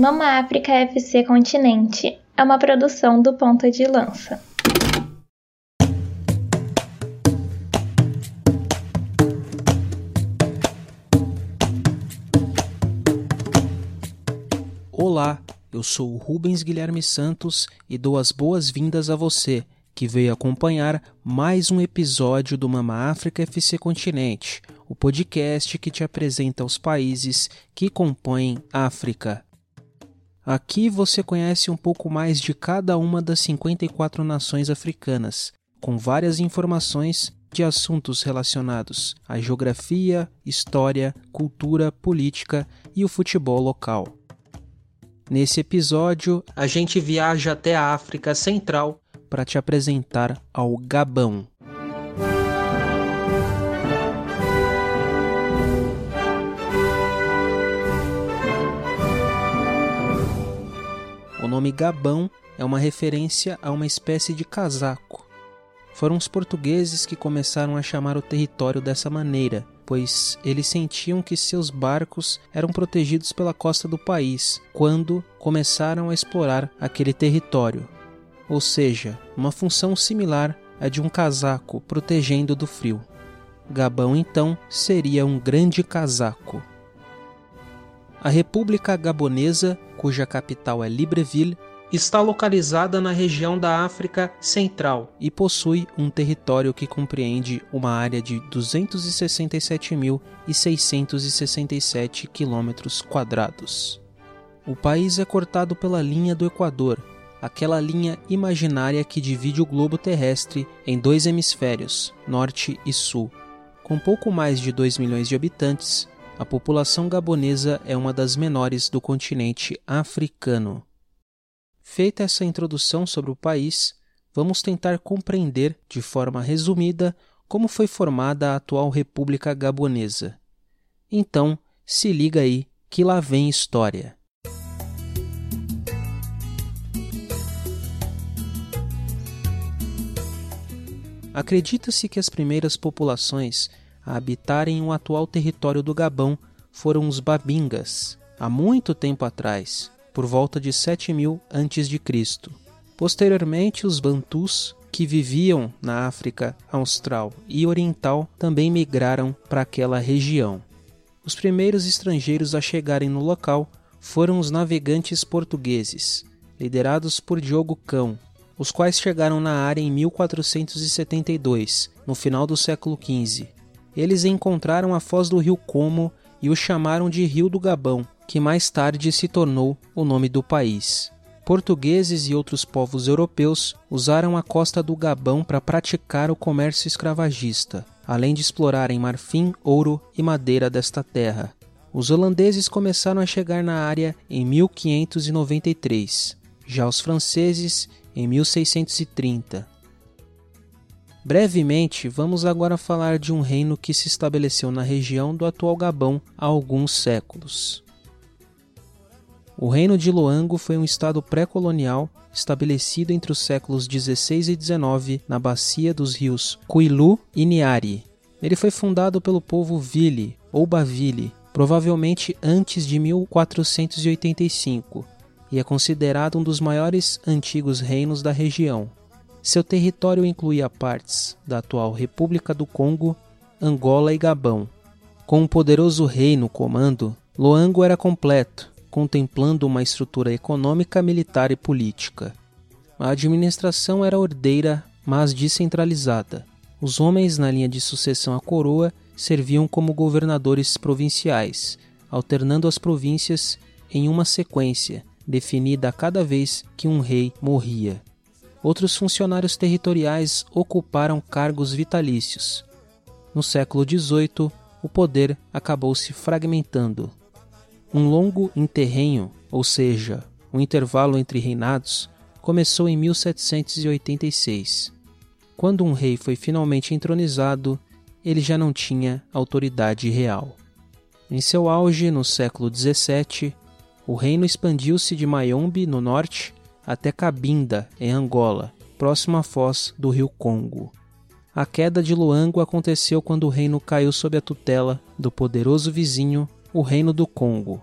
Mama África FC Continente é uma produção do Ponta de Lança. Olá, eu sou o Rubens Guilherme Santos e dou as boas-vindas a você que veio acompanhar mais um episódio do Mama África FC Continente, o podcast que te apresenta os países que compõem África. Aqui você conhece um pouco mais de cada uma das 54 nações africanas, com várias informações de assuntos relacionados à geografia, história, cultura, política e o futebol local. Nesse episódio, a gente viaja até a África Central para te apresentar ao Gabão. Nome Gabão é uma referência a uma espécie de casaco. Foram os portugueses que começaram a chamar o território dessa maneira, pois eles sentiam que seus barcos eram protegidos pela costa do país quando começaram a explorar aquele território ou seja, uma função similar à de um casaco protegendo do frio. Gabão, então, seria um grande casaco. A República Gabonesa, cuja capital é Libreville, está localizada na região da África Central e possui um território que compreende uma área de 267.667 quilômetros quadrados. O país é cortado pela linha do Equador, aquela linha imaginária que divide o globo terrestre em dois hemisférios, norte e sul. Com pouco mais de 2 milhões de habitantes, a população gabonesa é uma das menores do continente africano. Feita essa introdução sobre o país, vamos tentar compreender de forma resumida como foi formada a atual República Gabonesa. Então, se liga aí que lá vem história. Acredita-se que as primeiras populações a habitarem o atual território do Gabão foram os Babingas, há muito tempo atrás, por volta de 7000 a.C. Posteriormente, os Bantus, que viviam na África Austral e Oriental, também migraram para aquela região. Os primeiros estrangeiros a chegarem no local foram os navegantes portugueses, liderados por Diogo Cão, os quais chegaram na área em 1472, no final do século XV. Eles encontraram a foz do rio Como e o chamaram de Rio do Gabão, que mais tarde se tornou o nome do país. Portugueses e outros povos europeus usaram a costa do Gabão para praticar o comércio escravagista, além de explorarem marfim, ouro e madeira desta terra. Os holandeses começaram a chegar na área em 1593. Já os franceses em 1630. Brevemente, vamos agora falar de um reino que se estabeleceu na região do atual Gabão há alguns séculos. O reino de Loango foi um estado pré-colonial estabelecido entre os séculos 16 e 19 na bacia dos rios Cuilu e Niari. Ele foi fundado pelo povo Vili ou Bavili, provavelmente antes de 1485, e é considerado um dos maiores antigos reinos da região. Seu território incluía partes da atual República do Congo, Angola e Gabão. Com um poderoso rei no comando, Loango era completo, contemplando uma estrutura econômica, militar e política. A administração era ordeira, mas descentralizada. Os homens na linha de sucessão à coroa serviam como governadores provinciais, alternando as províncias em uma sequência, definida a cada vez que um rei morria. Outros funcionários territoriais ocuparam cargos vitalícios. No século XVIII, o poder acabou se fragmentando. Um longo interrenho, ou seja, um intervalo entre reinados, começou em 1786. Quando um rei foi finalmente entronizado, ele já não tinha autoridade real. Em seu auge, no século XVII, o reino expandiu-se de Mayombe, no norte, até Cabinda, em Angola, próximo à foz do rio Congo. A queda de Luango aconteceu quando o reino caiu sob a tutela do poderoso vizinho, o Reino do Congo.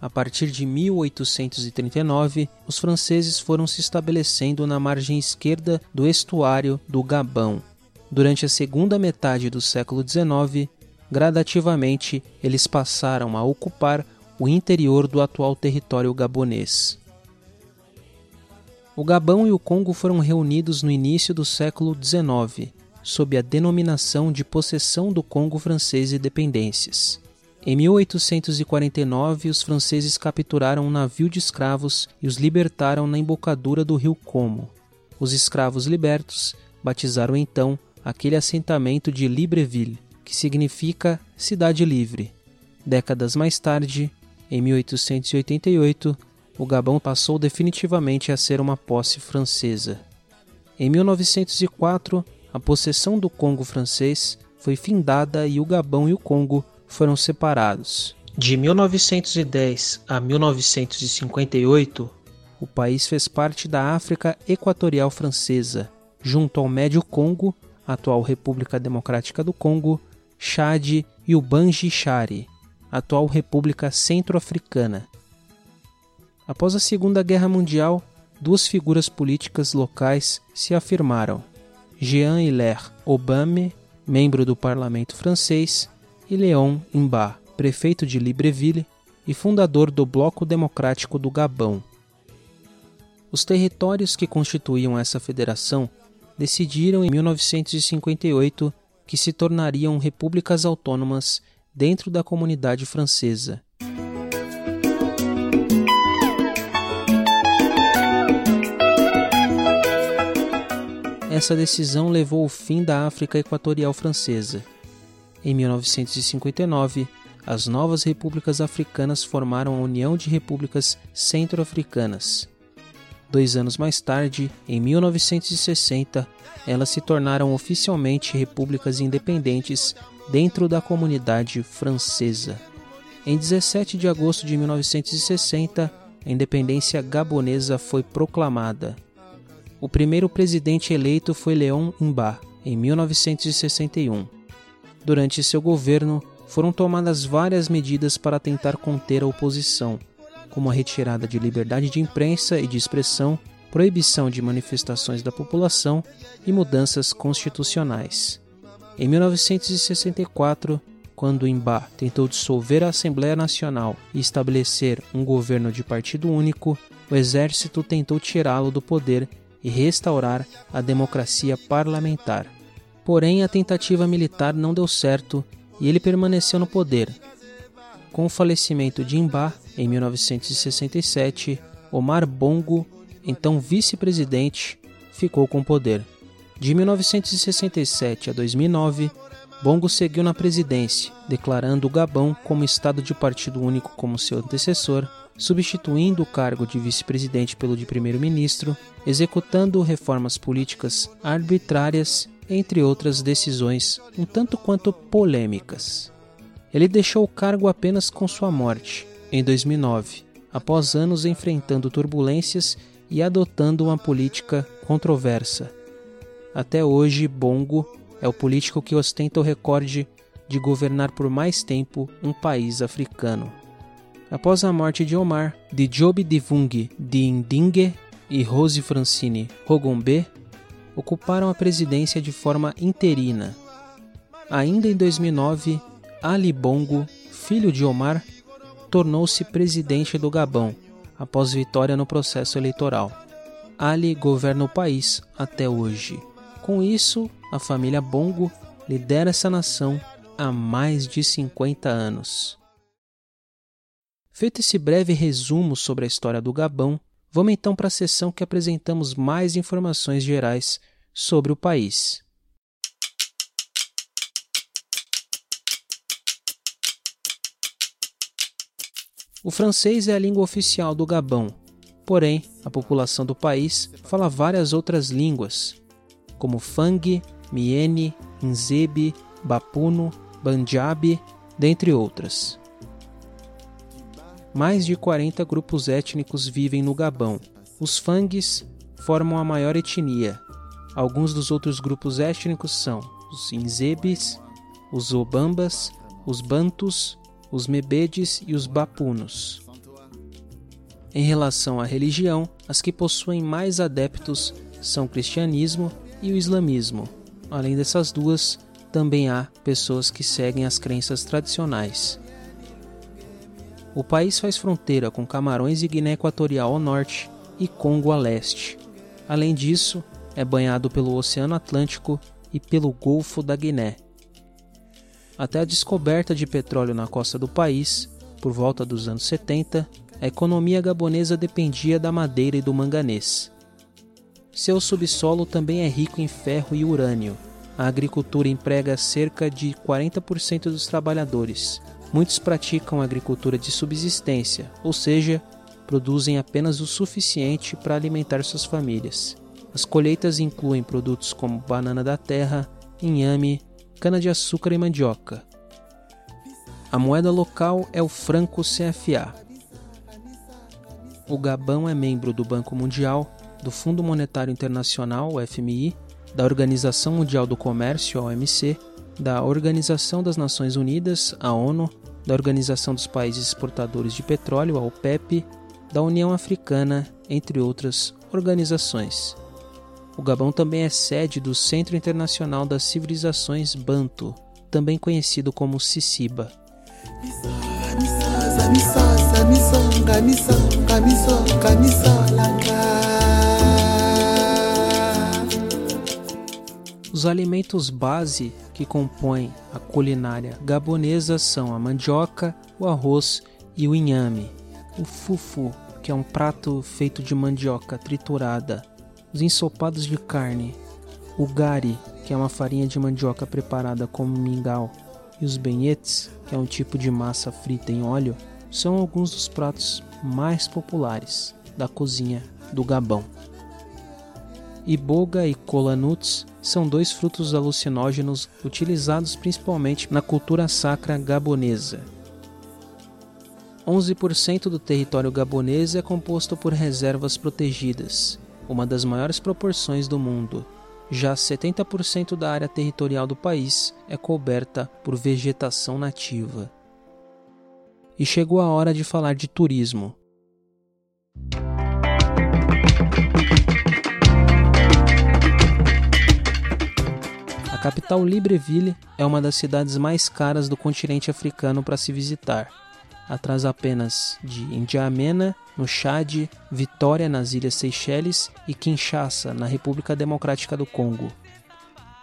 A partir de 1839, os franceses foram se estabelecendo na margem esquerda do estuário do Gabão. Durante a segunda metade do século XIX, gradativamente eles passaram a ocupar o interior do atual território gabonês. O Gabão e o Congo foram reunidos no início do século XIX, sob a denominação de Possessão do Congo Francês e Dependências. Em 1849, os franceses capturaram um navio de escravos e os libertaram na embocadura do rio Como. Os escravos libertos batizaram então aquele assentamento de Libreville, que significa cidade livre. Décadas mais tarde, em 1888, o Gabão passou definitivamente a ser uma posse francesa. Em 1904, a possessão do Congo francês foi findada e o Gabão e o Congo foram separados. De 1910 a 1958, o país fez parte da África Equatorial Francesa, junto ao Médio Congo, atual República Democrática do Congo, Chad e o Banji-Chari, atual República Centro-Africana. Após a Segunda Guerra Mundial, duas figuras políticas locais se afirmaram: Jean-Hilaire Obame, membro do parlamento francês, e Léon Mba, prefeito de Libreville e fundador do Bloco Democrático do Gabão. Os territórios que constituíam essa federação decidiram em 1958 que se tornariam repúblicas autônomas dentro da comunidade francesa. Essa decisão levou ao fim da África Equatorial Francesa em 1959, as novas repúblicas africanas formaram a União de Repúblicas Centro-Africanas. Dois anos mais tarde, em 1960, elas se tornaram oficialmente repúblicas independentes dentro da comunidade francesa. Em 17 de agosto de 1960, a independência gabonesa foi proclamada. O primeiro presidente eleito foi Léon Mba, em 1961. Durante seu governo, foram tomadas várias medidas para tentar conter a oposição, como a retirada de liberdade de imprensa e de expressão, proibição de manifestações da população e mudanças constitucionais. Em 1964, quando Imba tentou dissolver a Assembleia Nacional e estabelecer um governo de partido único, o exército tentou tirá-lo do poder e restaurar a democracia parlamentar. Porém, a tentativa militar não deu certo e ele permaneceu no poder. Com o falecimento de Imba em 1967, Omar Bongo, então vice-presidente, ficou com o poder. De 1967 a 2009, Bongo seguiu na presidência, declarando o Gabão como Estado de Partido Único como seu antecessor, substituindo o cargo de vice-presidente pelo de primeiro-ministro, executando reformas políticas arbitrárias entre outras decisões um tanto quanto polêmicas. Ele deixou o cargo apenas com sua morte, em 2009, após anos enfrentando turbulências e adotando uma política controversa. Até hoje, Bongo é o político que ostenta o recorde de governar por mais tempo um país africano. Após a morte de Omar, de Job Divung de Ndingue e Rose Francine Rogombe, ocuparam a presidência de forma interina. Ainda em 2009, Ali Bongo, filho de Omar, tornou-se presidente do Gabão após vitória no processo eleitoral. Ali governa o país até hoje. Com isso, a família Bongo lidera essa nação há mais de 50 anos. Feito esse breve resumo sobre a história do Gabão, Vamos então para a sessão que apresentamos mais informações gerais sobre o país. O francês é a língua oficial do Gabão, porém, a população do país fala várias outras línguas, como Fang, Miene, Nzebe, Bapuno, Banjabi, dentre outras. Mais de 40 grupos étnicos vivem no Gabão. Os Fangs formam a maior etnia. Alguns dos outros grupos étnicos são os Inzebes, os Obambas, os Bantus, os Mebedes e os Bapunos. Em relação à religião, as que possuem mais adeptos são o cristianismo e o islamismo. Além dessas duas, também há pessoas que seguem as crenças tradicionais. O país faz fronteira com Camarões e Guiné Equatorial ao norte e Congo a leste. Além disso, é banhado pelo Oceano Atlântico e pelo Golfo da Guiné. Até a descoberta de petróleo na costa do país, por volta dos anos 70, a economia gabonesa dependia da madeira e do manganês. Seu subsolo também é rico em ferro e urânio. A agricultura emprega cerca de 40% dos trabalhadores. Muitos praticam agricultura de subsistência, ou seja, produzem apenas o suficiente para alimentar suas famílias. As colheitas incluem produtos como banana da terra, inhame, cana-de-açúcar e mandioca. A moeda local é o franco CFA. O Gabão é membro do Banco Mundial, do Fundo Monetário Internacional, FMI, da Organização Mundial do Comércio, OMC, da Organização das Nações Unidas, a ONU, da Organização dos Países Exportadores de Petróleo, a OPEP, da União Africana, entre outras organizações. O Gabão também é sede do Centro Internacional das Civilizações Banto, também conhecido como CICIBA. Os alimentos base que compõem a culinária gabonesa são a mandioca, o arroz e o inhame. O fufu, que é um prato feito de mandioca triturada, os ensopados de carne, o gari, que é uma farinha de mandioca preparada como mingau, e os benhetes, que é um tipo de massa frita em óleo, são alguns dos pratos mais populares da cozinha do Gabão. Iboga e cola nuts são dois frutos alucinógenos utilizados principalmente na cultura sacra gabonesa. 11% do território gabonês é composto por reservas protegidas, uma das maiores proporções do mundo. Já 70% da área territorial do país é coberta por vegetação nativa. E chegou a hora de falar de turismo. A capital Libreville é uma das cidades mais caras do continente africano para se visitar atrás apenas de N'Djamena, no Chad, Vitória, nas Ilhas Seychelles e Kinshasa, na República Democrática do Congo.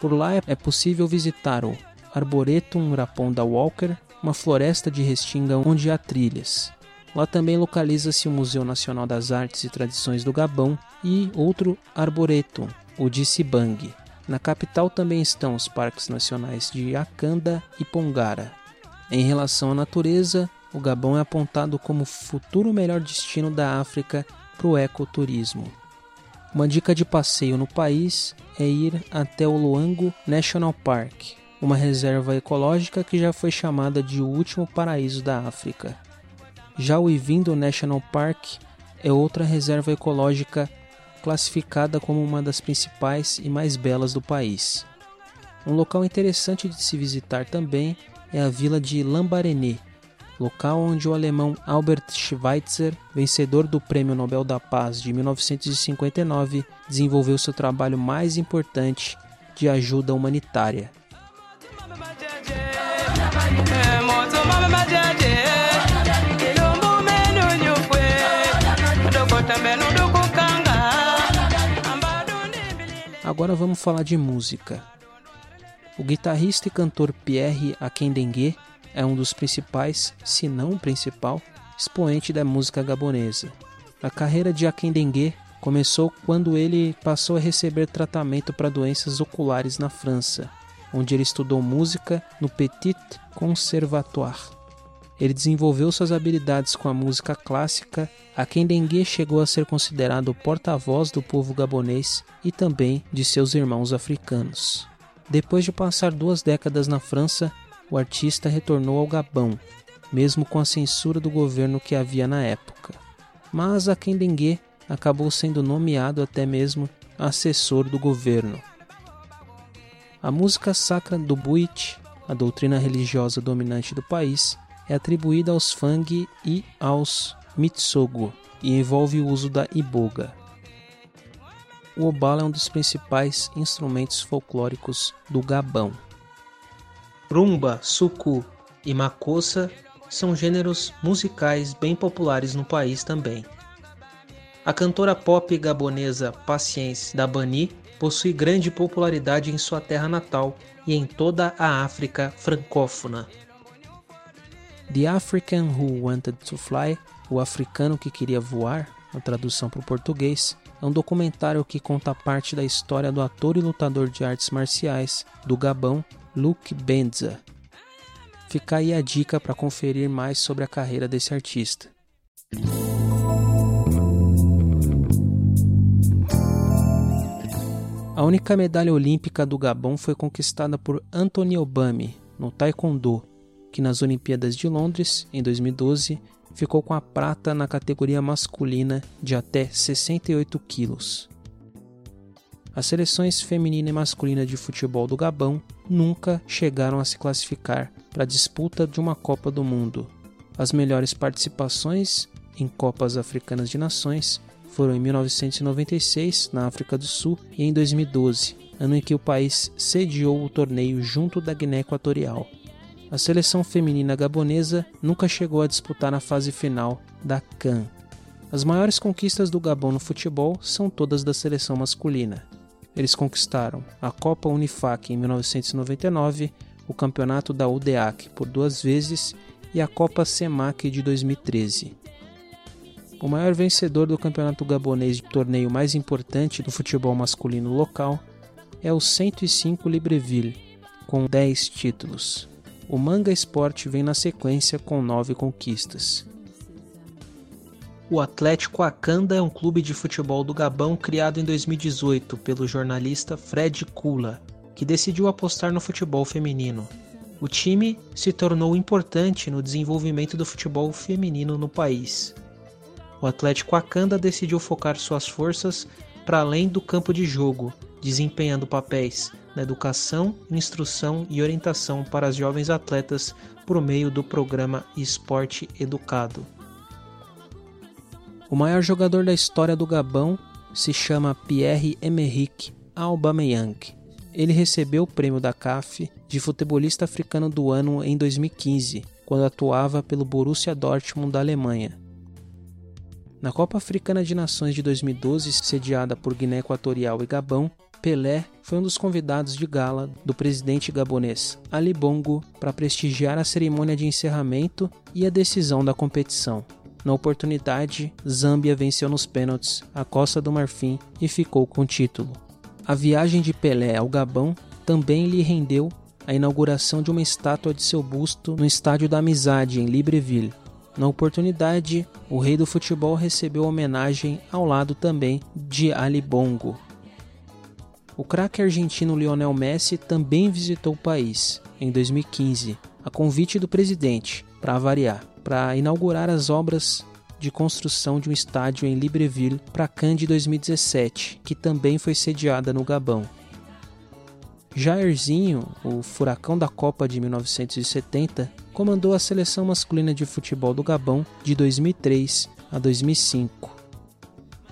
Por lá é possível visitar o Arboretum Raponda Walker, uma floresta de restinga onde há trilhas. Lá também localiza-se o Museu Nacional das Artes e Tradições do Gabão e outro arboretum, o de Sibang. Na capital também estão os parques nacionais de Akanda e Pongara. Em relação à natureza, o Gabão é apontado como futuro melhor destino da África para o ecoturismo. Uma dica de passeio no país é ir até o Luango National Park, uma reserva ecológica que já foi chamada de o último paraíso da África. Já o Ivindo National Park é outra reserva ecológica classificada como uma das principais e mais belas do país. Um local interessante de se visitar também é a vila de Lambaréné, local onde o alemão Albert Schweitzer, vencedor do Prêmio Nobel da Paz de 1959, desenvolveu seu trabalho mais importante de ajuda humanitária. Agora vamos falar de música. O guitarrista e cantor Pierre Akendengue é um dos principais, se não o principal, expoente da música gabonesa. A carreira de Akendengue começou quando ele passou a receber tratamento para doenças oculares na França, onde ele estudou música no Petit Conservatoire. Ele desenvolveu suas habilidades com a música clássica. Akendengue chegou a ser considerado o porta-voz do povo gabonês e também de seus irmãos africanos. Depois de passar duas décadas na França, o artista retornou ao Gabão, mesmo com a censura do governo que havia na época. Mas Akendengue acabou sendo nomeado até mesmo assessor do governo. A música sacra do Buit, a doutrina religiosa dominante do país, é atribuída aos Fang e aos Mitsogo, e envolve o uso da iboga. O obala é um dos principais instrumentos folclóricos do Gabão. Rumba, suku e makossa são gêneros musicais bem populares no país também. A cantora pop gabonesa Patience Dabani possui grande popularidade em sua terra natal e em toda a África francófona. The African Who Wanted to Fly, O Africano que Queria Voar, na tradução para o português, é um documentário que conta parte da história do ator e lutador de artes marciais do Gabão, Luke Benza. Fica aí a dica para conferir mais sobre a carreira desse artista. A única medalha olímpica do Gabão foi conquistada por Anthony Obame no Taekwondo, que nas Olimpíadas de Londres, em 2012, ficou com a prata na categoria masculina de até 68 quilos. As seleções feminina e masculina de futebol do Gabão nunca chegaram a se classificar para a disputa de uma Copa do Mundo. As melhores participações em Copas Africanas de Nações foram em 1996, na África do Sul, e em 2012, ano em que o país sediou o torneio junto da Guiné Equatorial. A seleção feminina gabonesa nunca chegou a disputar a fase final da CAN. As maiores conquistas do Gabão no futebol são todas da seleção masculina. Eles conquistaram a Copa Unifac em 1999, o Campeonato da UDEAC por duas vezes e a Copa CEMAC de 2013. O maior vencedor do campeonato gabonês de torneio mais importante do futebol masculino local é o 105 Libreville, com 10 títulos. O Manga Sport vem na sequência com 9 conquistas. O Atlético Acanda é um clube de futebol do Gabão criado em 2018 pelo jornalista Fred Kula, que decidiu apostar no futebol feminino. O time se tornou importante no desenvolvimento do futebol feminino no país o Atlético Acanda decidiu focar suas forças para além do campo de jogo, desempenhando papéis na educação, instrução e orientação para as jovens atletas por meio do programa Esporte Educado. O maior jogador da história do Gabão se chama Pierre-Emerick Aubameyang. Ele recebeu o prêmio da CAF de futebolista africano do ano em 2015, quando atuava pelo Borussia Dortmund da Alemanha. Na Copa Africana de Nações de 2012, sediada por Guiné Equatorial e Gabão, Pelé foi um dos convidados de gala do presidente gabonês Ali Bongo para prestigiar a cerimônia de encerramento e a decisão da competição. Na oportunidade, Zâmbia venceu nos pênaltis a Costa do Marfim e ficou com o título. A viagem de Pelé ao Gabão também lhe rendeu a inauguração de uma estátua de seu busto no Estádio da Amizade, em Libreville, na oportunidade, o rei do futebol recebeu homenagem ao lado também de Ali Bongo. O craque argentino Lionel Messi também visitou o país em 2015, a convite do presidente, para variar, para inaugurar as obras de construção de um estádio em Libreville para a CAN de 2017, que também foi sediada no Gabão. Jairzinho, o furacão da Copa de 1970, comandou a seleção masculina de futebol do Gabão de 2003 a 2005.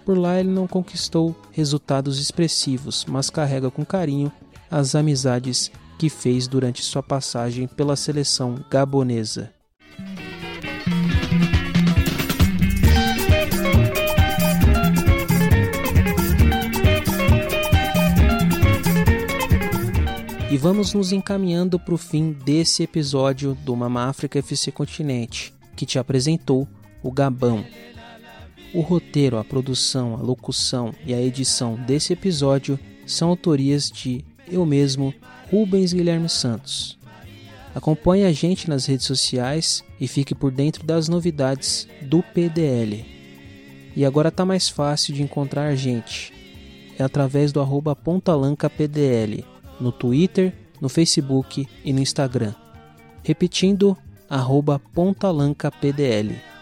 Por lá ele não conquistou resultados expressivos, mas carrega com carinho as amizades que fez durante sua passagem pela seleção gabonesa. E vamos nos encaminhando para o fim desse episódio do Mama África FC Continente, que te apresentou o Gabão. O roteiro, a produção, a locução e a edição desse episódio são autorias de eu mesmo, Rubens Guilherme Santos. Acompanhe a gente nas redes sociais e fique por dentro das novidades do PDL. E agora tá mais fácil de encontrar a gente. É através do arroba pontalancapdl no Twitter, no Facebook e no Instagram. Repetindo, arroba pontalancapdl.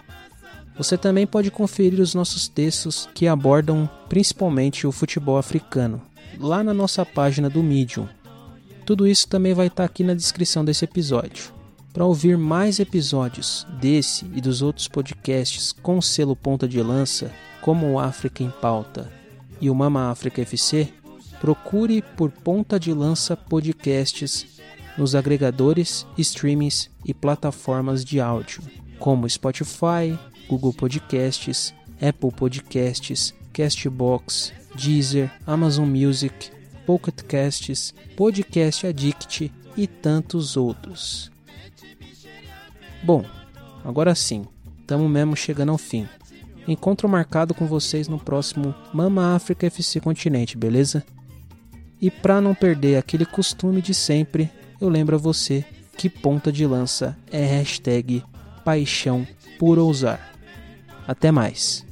Você também pode conferir os nossos textos que abordam principalmente o futebol africano, lá na nossa página do Medium. Tudo isso também vai estar aqui na descrição desse episódio. Para ouvir mais episódios desse e dos outros podcasts com selo ponta de lança, como o África em Pauta e o Mama África FC, procure por Ponta de Lança Podcasts nos agregadores, streamings e plataformas de áudio, como Spotify, Google Podcasts, Apple Podcasts, Castbox, Deezer, Amazon Music, Pocket Casts, Podcast Addict e tantos outros. Bom, agora sim, estamos mesmo chegando ao fim. Encontro marcado com vocês no próximo Mama África FC Continente, beleza? E para não perder aquele costume de sempre, eu lembro a você que ponta de lança é hashtag paixão por ousar. Até mais.